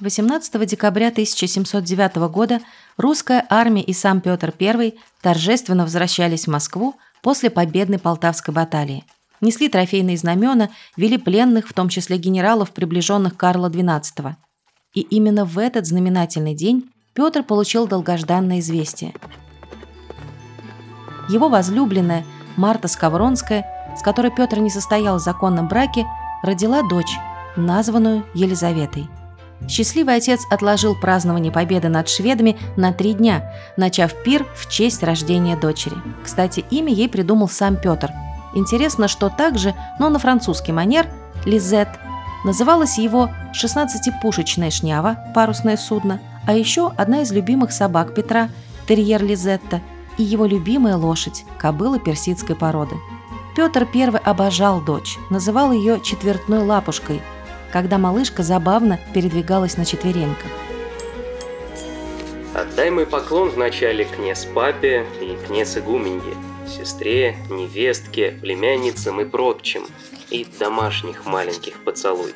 18 декабря 1709 года русская армия и сам Петр I торжественно возвращались в Москву после победной Полтавской баталии. Несли трофейные знамена, вели пленных, в том числе генералов, приближенных Карла XII. И именно в этот знаменательный день Петр получил долгожданное известие. Его возлюбленная Марта Скавронская, с которой Петр не состоял в законном браке, родила дочь, названную Елизаветой. Счастливый отец отложил празднование победы над шведами на три дня, начав пир в честь рождения дочери. Кстати, имя ей придумал сам Петр. Интересно, что также, но на французский манер, Лизет, называлась его 16-пушечная шнява, парусное судно, а еще одна из любимых собак Петра, терьер Лизетта, и его любимая лошадь, кобыла персидской породы. Петр I обожал дочь, называл ее четвертной лапушкой – когда малышка забавно передвигалась на четвереньках. Отдай мой поклон вначале князь папе и князь игуменье, сестре, невестке, племянницам и прочим, и домашних маленьких поцелуй.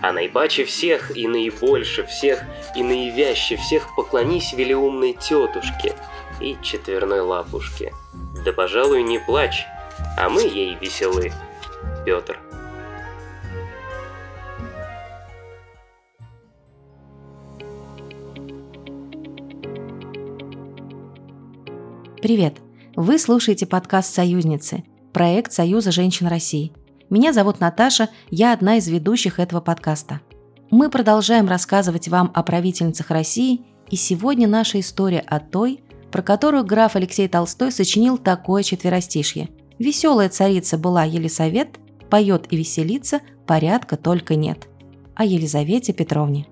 А наипаче всех и наибольше всех и наивяще всех поклонись велиумной тетушке и четверной лапушке. Да, пожалуй, не плачь, а мы ей веселы. Петр. Привет! Вы слушаете подкаст «Союзницы», проект Союза женщин России. Меня зовут Наташа, я одна из ведущих этого подкаста. Мы продолжаем рассказывать вам о правительницах России, и сегодня наша история о той, про которую граф Алексей Толстой сочинил такое четверостишье. «Веселая царица была Елисавет, поет и веселится, порядка только нет». О Елизавете Петровне.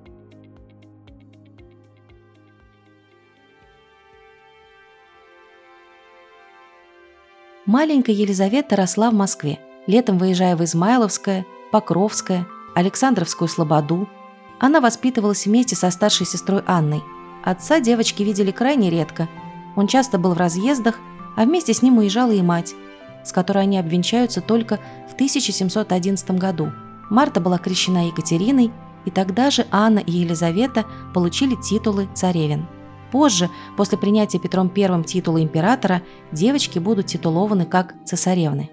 Маленькая Елизавета росла в Москве, летом выезжая в Измайловское, Покровское, Александровскую Слободу. Она воспитывалась вместе со старшей сестрой Анной. Отца девочки видели крайне редко. Он часто был в разъездах, а вместе с ним уезжала и мать, с которой они обвенчаются только в 1711 году. Марта была крещена Екатериной, и тогда же Анна и Елизавета получили титулы царевин. Позже, после принятия Петром I титула императора, девочки будут титулованы как цесаревны.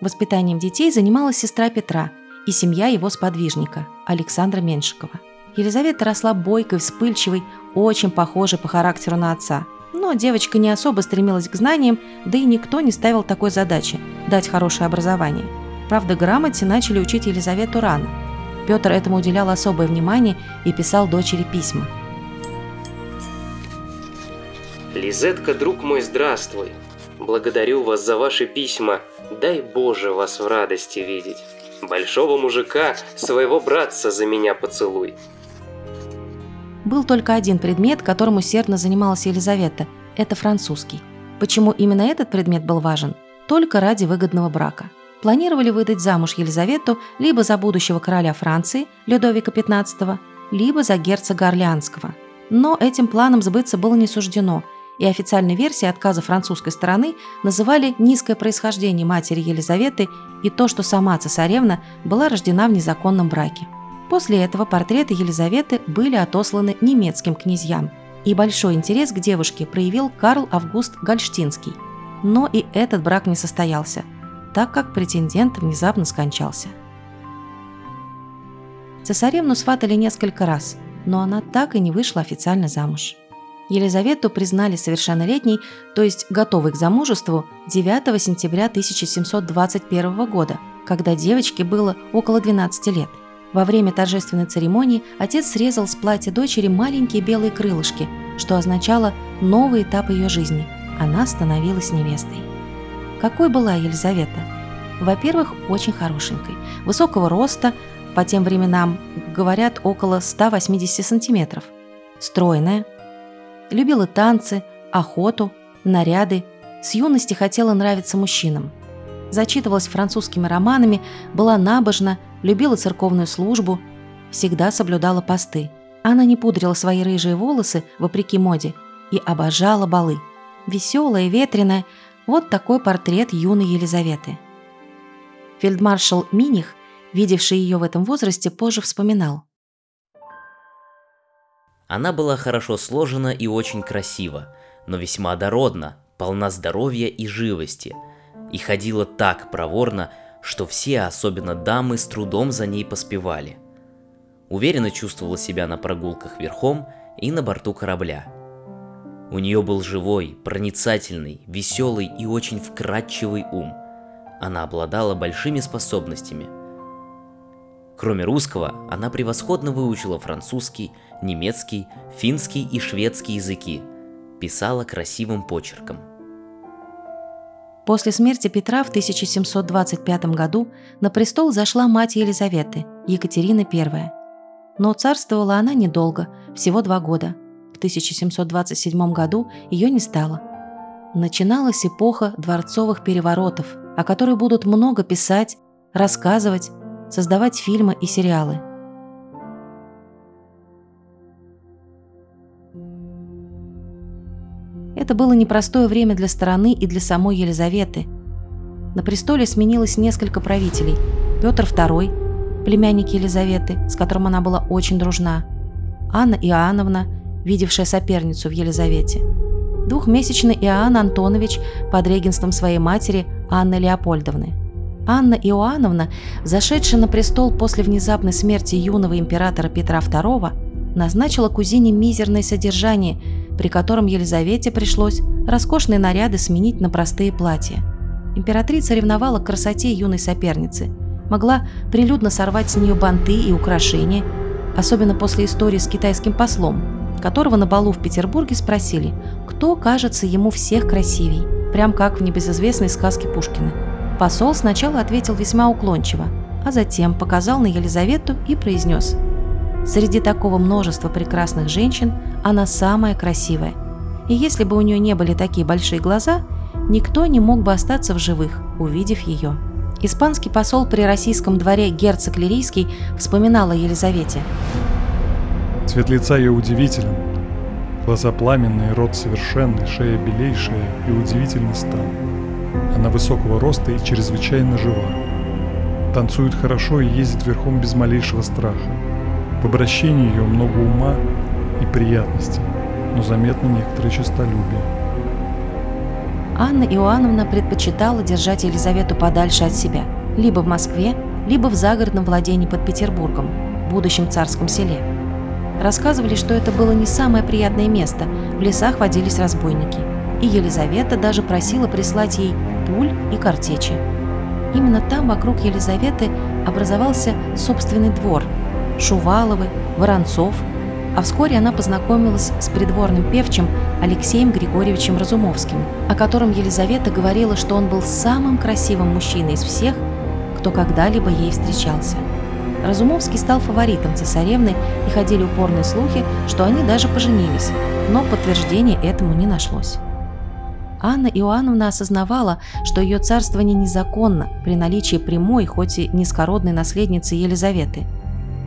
Воспитанием детей занималась сестра Петра и семья его сподвижника, Александра Меншикова. Елизавета росла бойкой, вспыльчивой, очень похожей по характеру на отца. Но девочка не особо стремилась к знаниям, да и никто не ставил такой задачи – дать хорошее образование. Правда, грамоте начали учить Елизавету рано. Петр этому уделял особое внимание и писал дочери письма – Лизетка, друг мой, здравствуй. Благодарю вас за ваши письма. Дай Боже вас в радости видеть. Большого мужика, своего братца за меня поцелуй. Был только один предмет, которым усердно занималась Елизавета. Это французский. Почему именно этот предмет был важен? Только ради выгодного брака. Планировали выдать замуж Елизавету либо за будущего короля Франции, Людовика XV, либо за герцога Орлеанского. Но этим планом сбыться было не суждено – и официальной версией отказа французской стороны называли низкое происхождение матери Елизаветы и то, что сама цесаревна была рождена в незаконном браке. После этого портреты Елизаветы были отосланы немецким князьям, и большой интерес к девушке проявил Карл Август Гольштинский. Но и этот брак не состоялся, так как претендент внезапно скончался. Цесаревну сватали несколько раз, но она так и не вышла официально замуж. Елизавету признали совершеннолетней, то есть готовой к замужеству, 9 сентября 1721 года, когда девочке было около 12 лет. Во время торжественной церемонии отец срезал с платья дочери маленькие белые крылышки, что означало новый этап ее жизни. Она становилась невестой. Какой была Елизавета? Во-первых, очень хорошенькой, высокого роста, по тем временам, говорят, около 180 сантиметров, стройная, Любила танцы, охоту, наряды. С юности хотела нравиться мужчинам. Зачитывалась французскими романами, была набожна, любила церковную службу, всегда соблюдала посты. Она не пудрила свои рыжие волосы, вопреки моде, и обожала балы. Веселая, ветреная – вот такой портрет юной Елизаветы. Фельдмаршал Миних, видевший ее в этом возрасте, позже вспоминал. Она была хорошо сложена и очень красива, но весьма дородна, полна здоровья и живости, и ходила так проворно, что все, особенно дамы, с трудом за ней поспевали. Уверенно чувствовала себя на прогулках верхом и на борту корабля. У нее был живой, проницательный, веселый и очень вкрадчивый ум. Она обладала большими способностями. Кроме русского, она превосходно выучила французский, немецкий, финский и шведский языки. Писала красивым почерком. После смерти Петра в 1725 году на престол зашла мать Елизаветы, Екатерина I. Но царствовала она недолго, всего два года. В 1727 году ее не стало. Начиналась эпоха дворцовых переворотов, о которой будут много писать, рассказывать, создавать фильмы и сериалы. Это было непростое время для страны и для самой Елизаветы. На престоле сменилось несколько правителей. Петр II, племянник Елизаветы, с которым она была очень дружна, Анна Иоанновна, видевшая соперницу в Елизавете, двухмесячный Иоанн Антонович под регенством своей матери Анны Леопольдовны. Анна Иоанновна, зашедшая на престол после внезапной смерти юного императора Петра II, назначила кузине мизерное содержание – при котором Елизавете пришлось роскошные наряды сменить на простые платья. Императрица ревновала к красоте юной соперницы, могла прилюдно сорвать с нее банты и украшения, особенно после истории с китайским послом, которого на балу в Петербурге спросили, кто кажется ему всех красивей, прям как в небезызвестной сказке Пушкина. Посол сначала ответил весьма уклончиво, а затем показал на Елизавету и произнес – Среди такого множества прекрасных женщин она самая красивая. И если бы у нее не были такие большие глаза, никто не мог бы остаться в живых, увидев ее. Испанский посол при российском дворе герцог Лирийский вспоминал о Елизавете. Цвет лица ее удивителен. Глаза пламенные, рот совершенный, шея белейшая и удивительный стан. Она высокого роста и чрезвычайно жива. Танцует хорошо и ездит верхом без малейшего страха. В обращении ее много ума и приятности, но заметно некоторое честолюбие. Анна Иоанновна предпочитала держать Елизавету подальше от себя, либо в Москве, либо в загородном владении под Петербургом, будущем царском селе. Рассказывали, что это было не самое приятное место, в лесах водились разбойники. И Елизавета даже просила прислать ей пуль и картечи. Именно там вокруг Елизаветы образовался собственный двор – Шуваловы, Воронцов, а вскоре она познакомилась с придворным певчим Алексеем Григорьевичем Разумовским, о котором Елизавета говорила, что он был самым красивым мужчиной из всех, кто когда-либо ей встречался. Разумовский стал фаворитом цесаревны, и ходили упорные слухи, что они даже поженились, но подтверждения этому не нашлось. Анна Иоанновна осознавала, что ее царствование незаконно при наличии прямой, хоть и низкородной наследницы Елизаветы –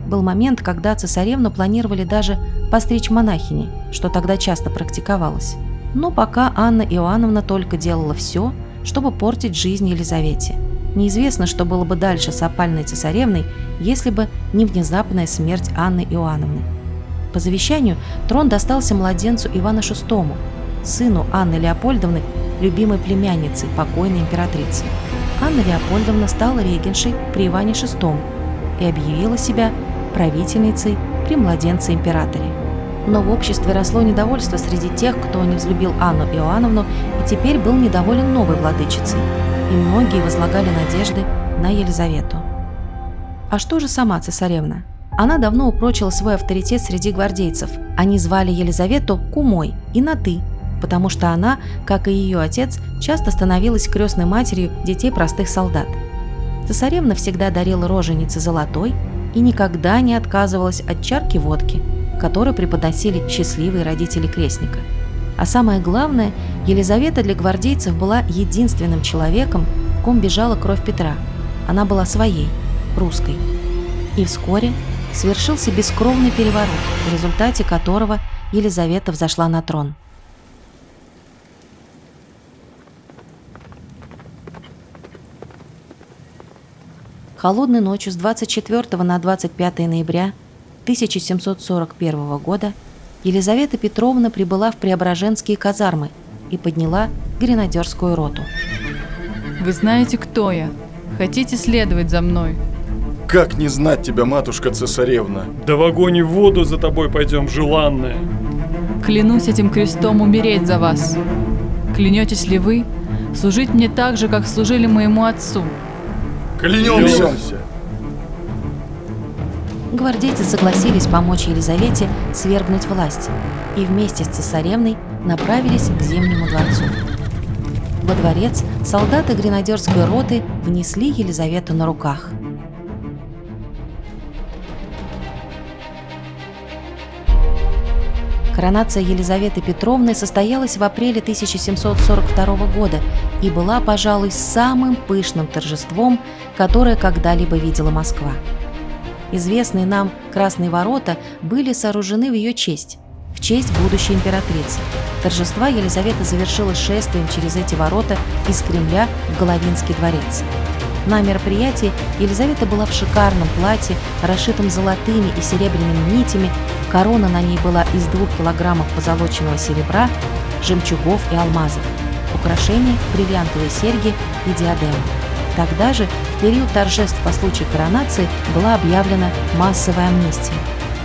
был момент, когда цесаревну планировали даже постричь монахини, что тогда часто практиковалось. Но пока Анна Иоанновна только делала все, чтобы портить жизнь Елизавете. Неизвестно, что было бы дальше с опальной цесаревной, если бы не внезапная смерть Анны Иоанновны. По завещанию трон достался младенцу Ивана VI, сыну Анны Леопольдовны, любимой племянницы покойной императрицы. Анна Леопольдовна стала регеншей при Иване VI и объявила себя правительницей при младенце-императоре. Но в обществе росло недовольство среди тех, кто не взлюбил Анну Иоанновну и теперь был недоволен новой владычицей, и многие возлагали надежды на Елизавету. А что же сама цесаревна? Она давно упрочила свой авторитет среди гвардейцев. Они звали Елизавету кумой и на «ты», потому что она, как и ее отец, часто становилась крестной матерью детей простых солдат. Цесаревна всегда дарила роженице золотой, и никогда не отказывалась от чарки водки, которую преподносили счастливые родители крестника. А самое главное, Елизавета для гвардейцев была единственным человеком, в ком бежала кровь Петра. Она была своей, русской. И вскоре свершился бескровный переворот, в результате которого Елизавета взошла на трон. Холодной ночью с 24 на 25 ноября 1741 года Елизавета Петровна прибыла в Преображенские казармы и подняла гренадерскую роту. Вы знаете, кто я. Хотите следовать за мной? Как не знать тебя, матушка-цесаревна? Да в огонь и в воду за тобой пойдем, желанная. Клянусь этим крестом умереть за вас. Клянетесь ли вы служить мне так же, как служили моему отцу? Клянемся! Гвардейцы согласились помочь Елизавете свергнуть власть и вместе с цесаревной направились к Зимнему дворцу. Во дворец солдаты гренадерской роты внесли Елизавету на руках. Коронация Елизаветы Петровны состоялась в апреле 1742 года и была, пожалуй, самым пышным торжеством, которое когда-либо видела Москва. Известные нам Красные ворота были сооружены в ее честь, в честь будущей императрицы. Торжества Елизавета завершила шествием через эти ворота из Кремля в Головинский дворец. На мероприятии Елизавета была в шикарном платье, расшитом золотыми и серебряными нитями, корона на ней была из двух килограммов позолоченного серебра, жемчугов и алмазов, украшения, бриллиантовые серьги и диадемы. Тогда же, в период торжеств по случаю коронации, была объявлена массовая амнистия.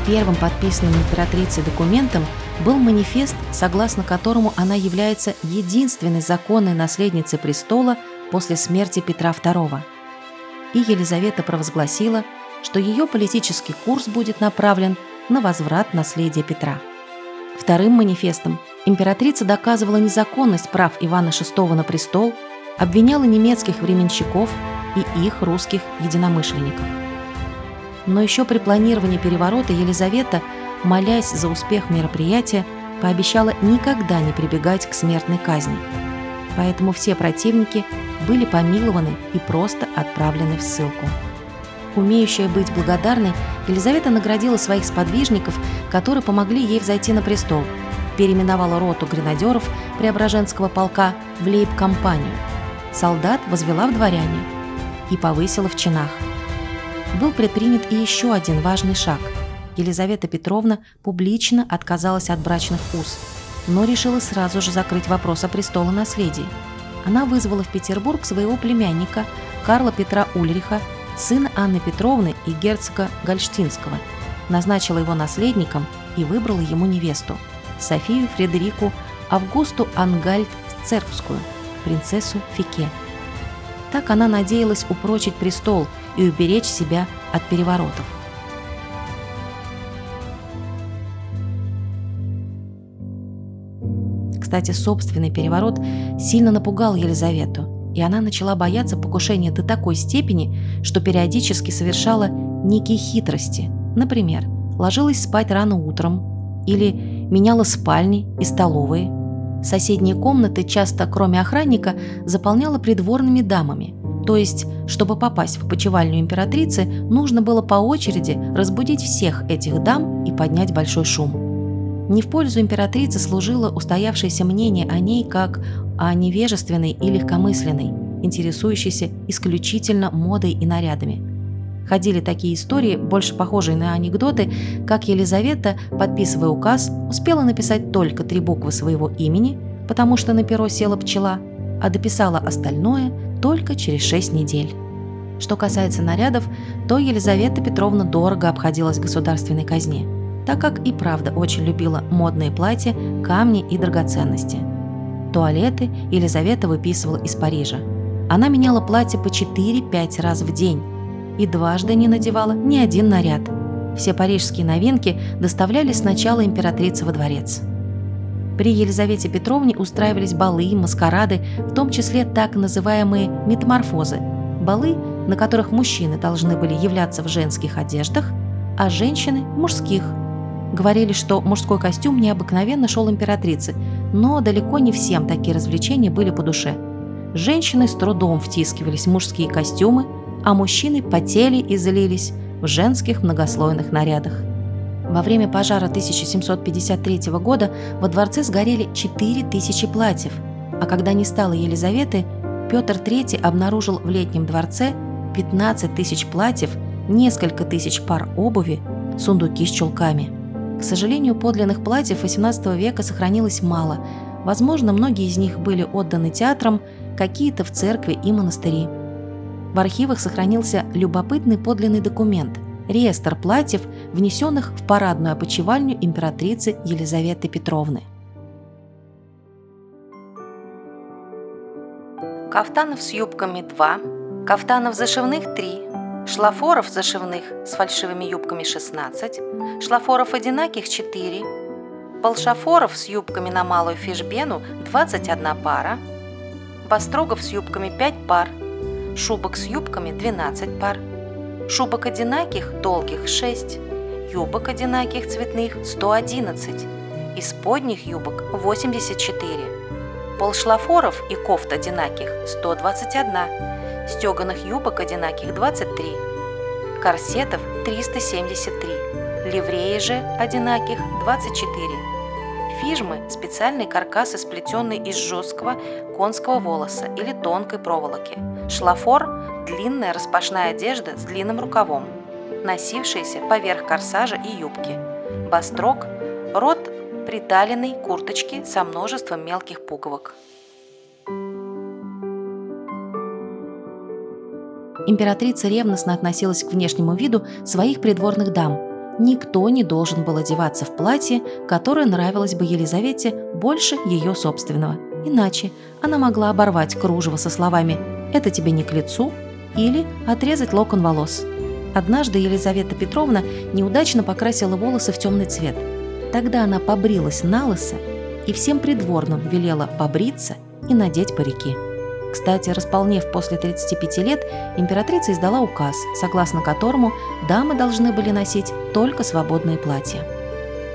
Первым подписанным императрицей документом был манифест, согласно которому она является единственной законной наследницей престола после смерти Петра II. И Елизавета провозгласила, что ее политический курс будет направлен на возврат наследия Петра. Вторым манифестом императрица доказывала незаконность прав Ивана VI на престол, обвиняла немецких временщиков и их русских единомышленников. Но еще при планировании переворота Елизавета, молясь за успех мероприятия, пообещала никогда не прибегать к смертной казни. Поэтому все противники были помилованы и просто отправлены в ссылку. Умеющая быть благодарной, Елизавета наградила своих сподвижников, которые помогли ей взойти на престол, переименовала роту гренадеров Преображенского полка в лейб-компанию. Солдат возвела в дворяне и повысила в чинах. Был предпринят и еще один важный шаг. Елизавета Петровна публично отказалась от брачных уз, но решила сразу же закрыть вопрос о престолонаследии. Она вызвала в Петербург своего племянника Карла Петра Ульриха, сына Анны Петровны и герцога Гольштинского, назначила его наследником и выбрала ему невесту – Софию Фредерику Августу Ангальд Цербскую, принцессу Фике. Так она надеялась упрочить престол и уберечь себя от переворотов. Кстати, собственный переворот сильно напугал Елизавету, и она начала бояться покушения до такой степени, что периодически совершала некие хитрости. Например, ложилась спать рано утром или меняла спальни и столовые. Соседние комнаты часто, кроме охранника, заполняла придворными дамами. То есть, чтобы попасть в почевальню императрицы, нужно было по очереди разбудить всех этих дам и поднять большой шум. Не в пользу императрицы служило устоявшееся мнение о ней как о невежественной и легкомысленной, интересующейся исключительно модой и нарядами. Ходили такие истории, больше похожие на анекдоты, как Елизавета, подписывая указ, успела написать только три буквы своего имени, потому что на перо села пчела, а дописала остальное только через шесть недель. Что касается нарядов, то Елизавета Петровна дорого обходилась государственной казне – так как и правда очень любила модные платья, камни и драгоценности. Туалеты Елизавета выписывала из Парижа. Она меняла платье по 4-5 раз в день и дважды не надевала ни один наряд. Все парижские новинки доставляли сначала императрице во дворец. При Елизавете Петровне устраивались балы, маскарады, в том числе так называемые метаморфозы – балы, на которых мужчины должны были являться в женских одеждах, а женщины – мужских – Говорили, что мужской костюм необыкновенно шел императрице, но далеко не всем такие развлечения были по душе. Женщины с трудом втискивались в мужские костюмы, а мужчины потели и злились в женских многослойных нарядах. Во время пожара 1753 года во дворце сгорели 4000 платьев, а когда не стало Елизаветы, Петр III обнаружил в летнем дворце 15 тысяч платьев, несколько тысяч пар обуви, сундуки с чулками – К сожалению, подлинных платьев XVIII века сохранилось мало. Возможно, многие из них были отданы театрам, какие-то в церкви и монастыри. В архивах сохранился любопытный подлинный документ – реестр платьев, внесенных в парадную опочивальню императрицы Елизаветы Петровны. Кафтанов с юбками 2, кафтанов зашивных 3, шлафоров зашивных с фальшивыми юбками 16, шлафоров одинаких 4, полшафоров с юбками на малую фишбену 21 пара, бастрогов с юбками 5 пар, шубок с юбками 12 пар, шубок одинаких долгих 6, юбок одинаких цветных 111, исподних юбок 84, полшлафоров и кофт одинаких 121, стеганых юбок одинаких 23, корсетов 373, ливреи же одинаких 24, фижмы – специальные каркасы, сплетенные из жесткого конского волоса или тонкой проволоки, шлафор – длинная распашная одежда с длинным рукавом, носившаяся поверх корсажа и юбки, бастрок – рот приталенной курточки со множеством мелких пуговок. Императрица ревностно относилась к внешнему виду своих придворных дам. Никто не должен был одеваться в платье, которое нравилось бы Елизавете больше ее собственного. Иначе она могла оборвать кружево со словами «это тебе не к лицу» или отрезать локон волос. Однажды Елизавета Петровна неудачно покрасила волосы в темный цвет – Тогда она побрилась на лысо и всем придворным велела побриться и надеть парики. Кстати, располнев после 35 лет, императрица издала указ, согласно которому дамы должны были носить только свободные платья.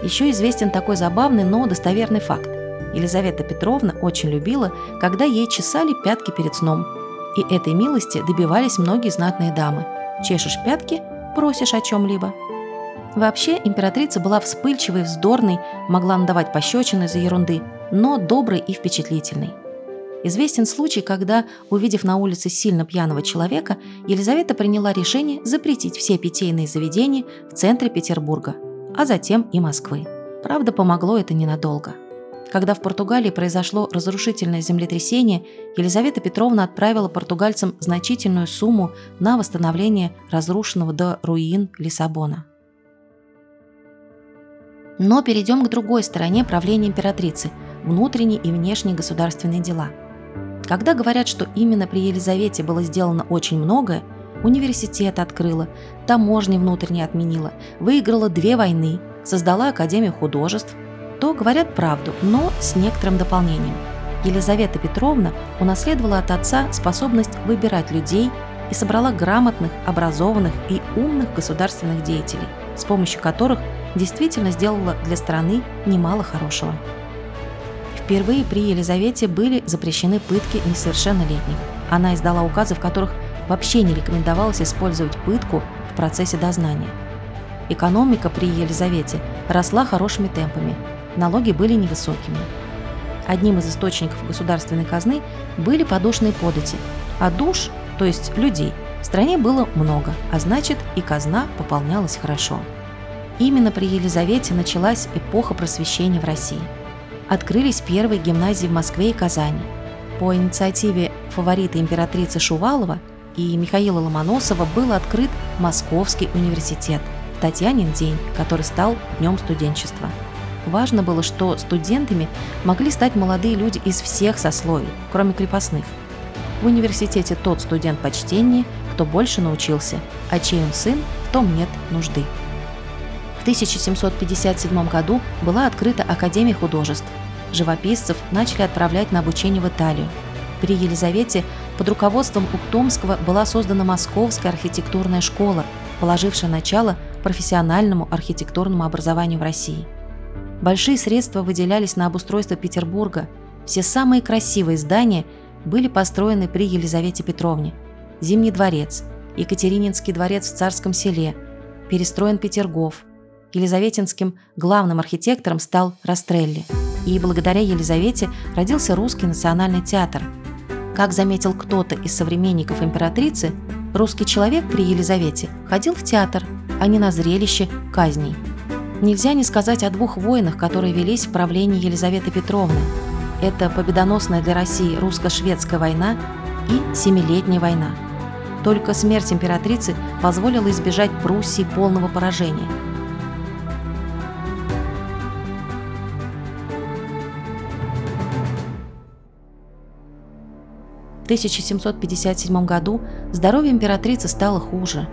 Еще известен такой забавный, но достоверный факт. Елизавета Петровна очень любила, когда ей чесали пятки перед сном. И этой милости добивались многие знатные дамы. Чешешь пятки, просишь о чем-либо – Вообще, императрица была вспыльчивой, вздорной, могла надавать пощечины за ерунды, но доброй и впечатлительной. Известен случай, когда, увидев на улице сильно пьяного человека, Елизавета приняла решение запретить все питейные заведения в центре Петербурга, а затем и Москвы. Правда, помогло это ненадолго. Когда в Португалии произошло разрушительное землетрясение, Елизавета Петровна отправила португальцам значительную сумму на восстановление разрушенного до руин Лиссабона. Но перейдем к другой стороне правления императрицы – внутренние и внешние государственные дела. Когда говорят, что именно при Елизавете было сделано очень многое, университет открыла, таможни внутренне отменила, выиграла две войны, создала Академию художеств, то говорят правду, но с некоторым дополнением. Елизавета Петровна унаследовала от отца способность выбирать людей и собрала грамотных, образованных и умных государственных деятелей, с помощью которых действительно сделала для страны немало хорошего. Впервые при Елизавете были запрещены пытки несовершеннолетних. Она издала указы, в которых вообще не рекомендовалось использовать пытку в процессе дознания. Экономика при Елизавете росла хорошими темпами, налоги были невысокими. Одним из источников государственной казны были подушные подати, а душ, то есть людей, в стране было много, а значит и казна пополнялась хорошо. Именно при Елизавете началась эпоха просвещения в России. Открылись первые гимназии в Москве и Казани. По инициативе фаворита императрицы Шувалова и Михаила Ломоносова был открыт Московский университет в Татьянин день, который стал Днем студенчества. Важно было, что студентами могли стать молодые люди из всех сословий, кроме крепостных. В университете тот студент почтеннее, кто больше научился, а чей он сын, в том нет нужды. В 1757 году была открыта Академия художеств. Живописцев начали отправлять на обучение в Италию. При Елизавете под руководством Уктомского была создана Московская архитектурная школа, положившая начало профессиональному архитектурному образованию в России. Большие средства выделялись на обустройство Петербурга. Все самые красивые здания были построены при Елизавете Петровне. Зимний дворец, Екатерининский дворец в Царском селе, перестроен Петергоф – Елизаветинским главным архитектором стал Растрелли. И благодаря Елизавете родился Русский национальный театр. Как заметил кто-то из современников императрицы, русский человек при Елизавете ходил в театр, а не на зрелище казней. Нельзя не сказать о двух войнах, которые велись в правлении Елизаветы Петровны. Это победоносная для России русско-шведская война и Семилетняя война. Только смерть императрицы позволила избежать Пруссии полного поражения. 1757 году здоровье императрицы стало хуже.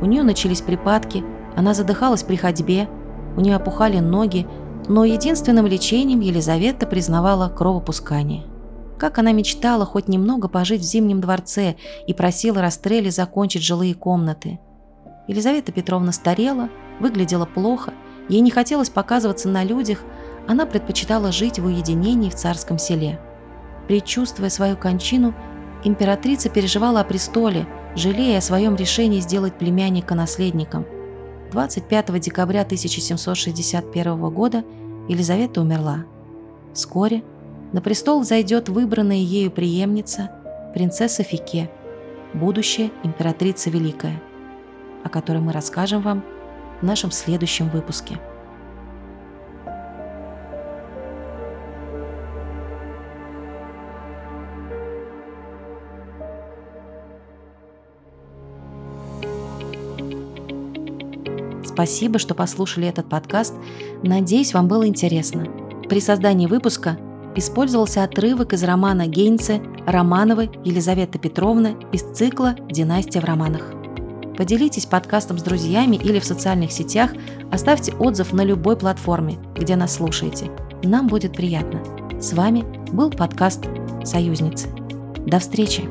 У нее начались припадки, она задыхалась при ходьбе, у нее опухали ноги, но единственным лечением Елизавета признавала кровопускание. Как она мечтала хоть немного пожить в Зимнем дворце и просила Растрелли закончить жилые комнаты. Елизавета Петровна старела, выглядела плохо, ей не хотелось показываться на людях, она предпочитала жить в уединении в царском селе. Предчувствуя свою кончину, императрица переживала о престоле, жалея о своем решении сделать племянника наследником. 25 декабря 1761 года Елизавета умерла. Вскоре на престол взойдет выбранная ею преемница, принцесса Фике, будущая императрица Великая, о которой мы расскажем вам в нашем следующем выпуске. Спасибо, что послушали этот подкаст. Надеюсь, вам было интересно. При создании выпуска использовался отрывок из романа Гейнце «Романовы Елизавета Петровна» из цикла «Династия в романах». Поделитесь подкастом с друзьями или в социальных сетях, оставьте отзыв на любой платформе, где нас слушаете. Нам будет приятно. С вами был подкаст «Союзницы». До встречи!